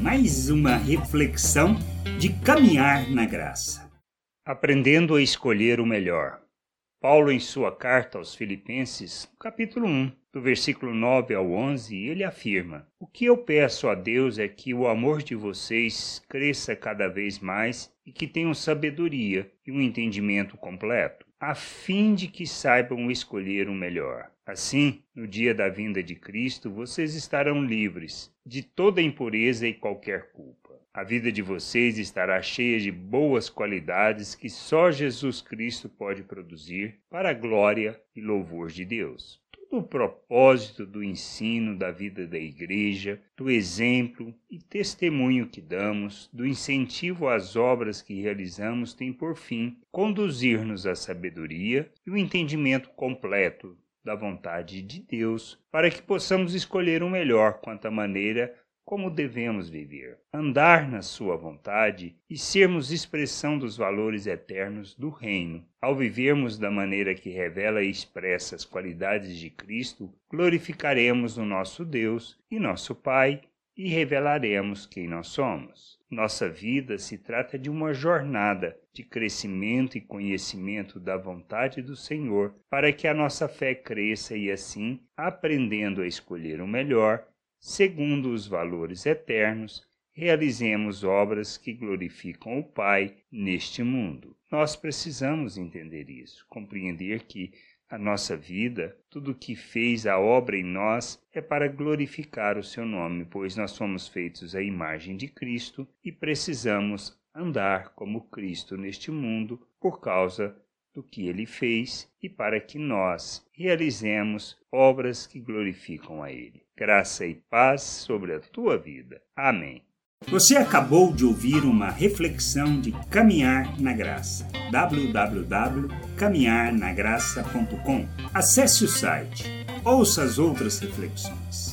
mais uma reflexão de caminhar na graça. Aprendendo a escolher o melhor. Paulo, em sua carta aos Filipenses, capítulo 1, do versículo 9 ao 11, ele afirma: O que eu peço a Deus é que o amor de vocês cresça cada vez mais e que tenham sabedoria e um entendimento completo, a fim de que saibam escolher o melhor. Assim, no dia da vinda de Cristo, vocês estarão livres de toda impureza e qualquer culpa. A vida de vocês estará cheia de boas qualidades que só Jesus Cristo pode produzir para a glória e louvor de Deus. Todo o propósito do ensino da vida da igreja, do exemplo e testemunho que damos, do incentivo às obras que realizamos tem por fim conduzir-nos à sabedoria e o entendimento completo da vontade de Deus, para que possamos escolher o melhor quanto à maneira como devemos viver, andar na Sua vontade e sermos expressão dos valores eternos do Reino. Ao vivermos da maneira que revela e expressa as qualidades de Cristo, glorificaremos o nosso Deus e nosso Pai e revelaremos quem nós somos. Nossa vida se trata de uma jornada de crescimento e conhecimento da vontade do Senhor, para que a nossa fé cresça e assim, aprendendo a escolher o melhor, segundo os valores eternos, realizemos obras que glorificam o Pai neste mundo. Nós precisamos entender isso, compreender que a nossa vida, tudo o que fez a obra em nós, é para glorificar o seu nome, pois nós somos feitos à imagem de Cristo e precisamos andar como Cristo neste mundo por causa do que ele fez e para que nós realizemos obras que glorificam a ele. Graça e paz sobre a tua vida. Amém. Você acabou de ouvir uma reflexão de Caminhar na Graça. www.caminharnagraça.com. Acesse o site. Ouça as outras reflexões.